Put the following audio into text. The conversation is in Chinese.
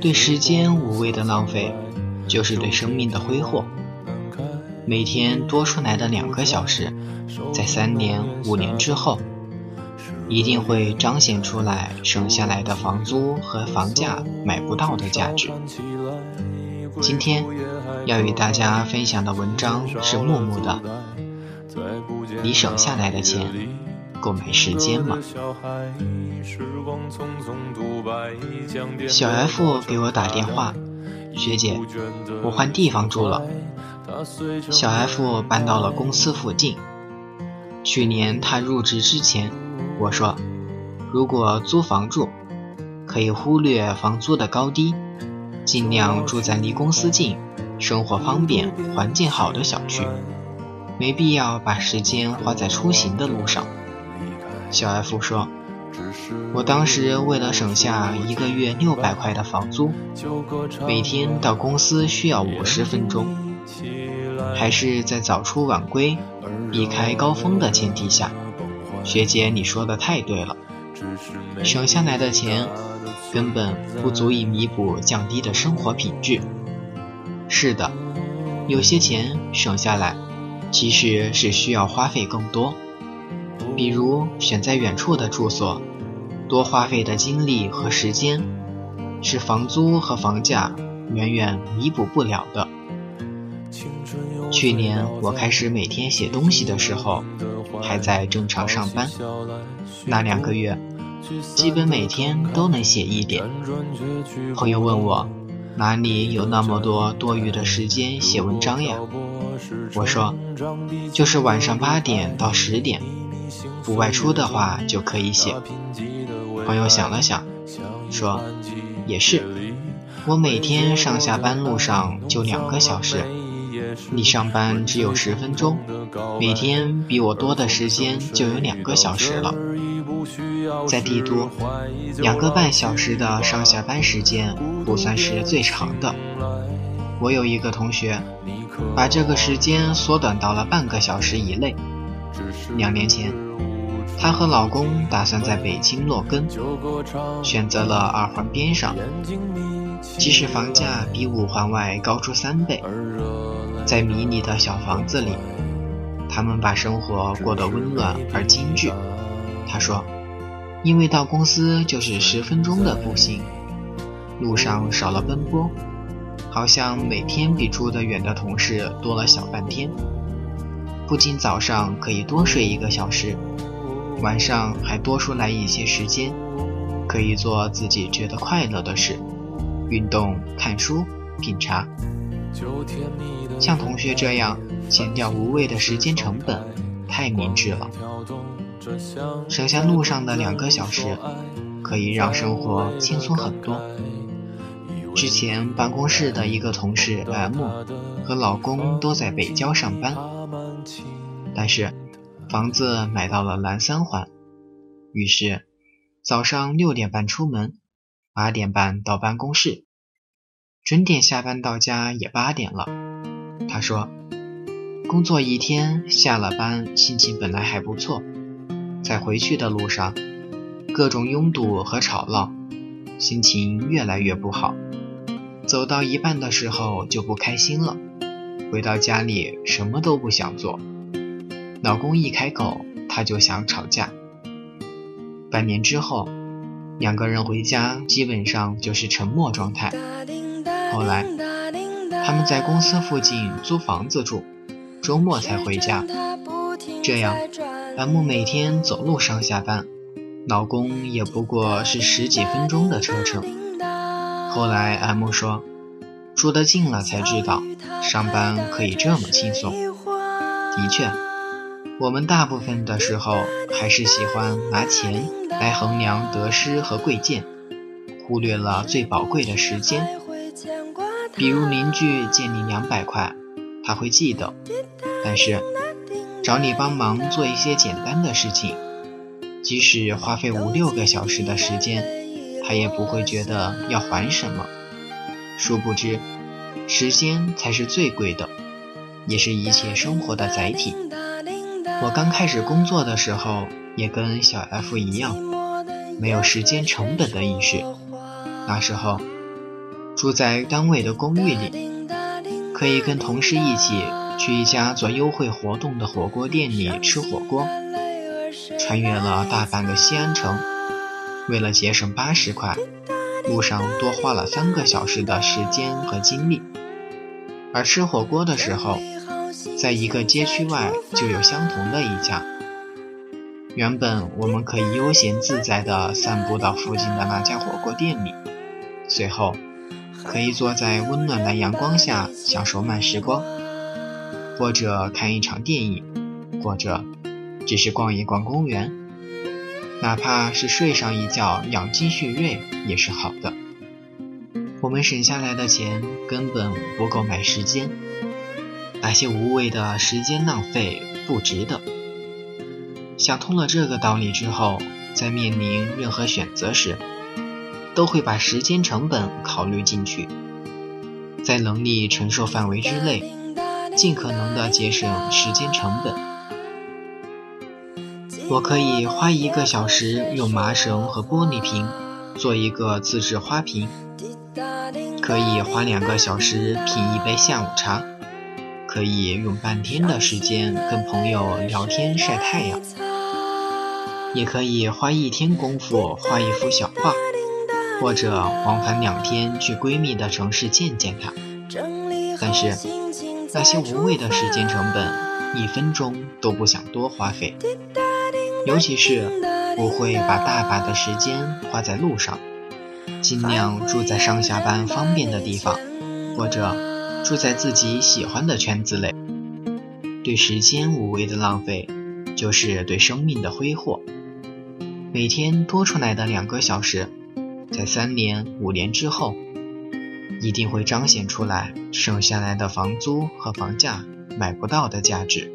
对时间无谓的浪费，就是对生命的挥霍。每天多出来的两个小时，在三年、五年之后，一定会彰显出来省下来的房租和房价买不到的价值。今天要与大家分享的文章是木木的《你省下来的钱购买时间吗》。小 F 给我打电话，学姐，我换地方住了。小 F 搬到了公司附近。去年他入职之前，我说，如果租房住，可以忽略房租的高低，尽量住在离公司近、生活方便、环境好的小区，没必要把时间花在出行的路上。小 F 说，我当时为了省下一个月六百块的房租，每天到公司需要五十分钟。还是在早出晚归、避开高峰的前提下，学姐，你说的太对了。省下来的钱根本不足以弥补降低的生活品质。是的，有些钱省下来，其实是需要花费更多，比如选在远处的住所，多花费的精力和时间，是房租和房价远远弥补不了的。去年我开始每天写东西的时候，还在正常上班。那两个月，基本每天都能写一点。朋友问我，哪里有那么多多余的时间写文章呀？我说，就是晚上八点到十点，不外出的话就可以写。朋友想了想，说，也是，我每天上下班路上就两个小时。你上班只有十分钟，每天比我多的时间就有两个小时了。在帝都，两个半小时的上下班时间不算是最长的。我有一个同学，把这个时间缩短到了半个小时以内。两年前，她和老公打算在北京落根，选择了二环边上，即使房价比五环外高出三倍。在迷你的小房子里，他们把生活过得温暖而精致。他说：“因为到公司就是十分钟的步行，路上少了奔波，好像每天比住得远的同事多了小半天。不仅早上可以多睡一个小时，晚上还多出来一些时间，可以做自己觉得快乐的事，运动、看书、品茶。”像同学这样减掉无谓的时间成本，太明智了。省下路上的两个小时，可以让生活轻松很多。之前办公室的一个同事 M 和老公都在北郊上班，但是房子买到了南三环，于是早上六点半出门，八点半到办公室。准点下班到家也八点了，他说，工作一天下了班，心情本来还不错，在回去的路上，各种拥堵和吵闹，心情越来越不好。走到一半的时候就不开心了，回到家里什么都不想做，老公一开口她就想吵架。半年之后，两个人回家基本上就是沉默状态。后来，他们在公司附近租房子住，周末才回家。这样，M 每天走路上下班，老公也不过是十几分钟的车程。后来，M 说，住得近了才知道，上班可以这么轻松。的确，我们大部分的时候还是喜欢拿钱来衡量得失和贵贱，忽略了最宝贵的时间。比如邻居借你两百块，他会记得，但是找你帮忙做一些简单的事情，即使花费五六个小时的时间，他也不会觉得要还什么。殊不知，时间才是最贵的，也是一切生活的载体。我刚开始工作的时候，也跟小 F 一样，没有时间成本的意识。那时候。住在单位的公寓里，可以跟同事一起去一家做优惠活动的火锅店里吃火锅。穿越了大半个西安城，为了节省八十块，路上多花了三个小时的时间和精力。而吃火锅的时候，在一个街区外就有相同的一家。原本我们可以悠闲自在地散步到附近的那家火锅店里，随后。可以坐在温暖的阳光下享受慢时光，或者看一场电影，或者只是逛一逛公园，哪怕是睡上一觉养精蓄锐也是好的。我们省下来的钱根本不够买时间，那些无谓的时间浪费不值得。想通了这个道理之后，在面临任何选择时，都会把时间成本考虑进去，在能力承受范围之内，尽可能的节省时间成本。我可以花一个小时用麻绳和玻璃瓶做一个自制花瓶，可以花两个小时品一杯下午茶，可以用半天的时间跟朋友聊天晒太阳，也可以花一天功夫画一幅小画。或者往返两天去闺蜜的城市见见她，但是那些无谓的时间成本，一分钟都不想多花费。尤其是我会把大把的时间花在路上，尽量住在上下班方便的地方，或者住在自己喜欢的圈子内。对时间无谓的浪费，就是对生命的挥霍。每天多出来的两个小时。在三年、五年之后，一定会彰显出来剩下来的房租和房价买不到的价值。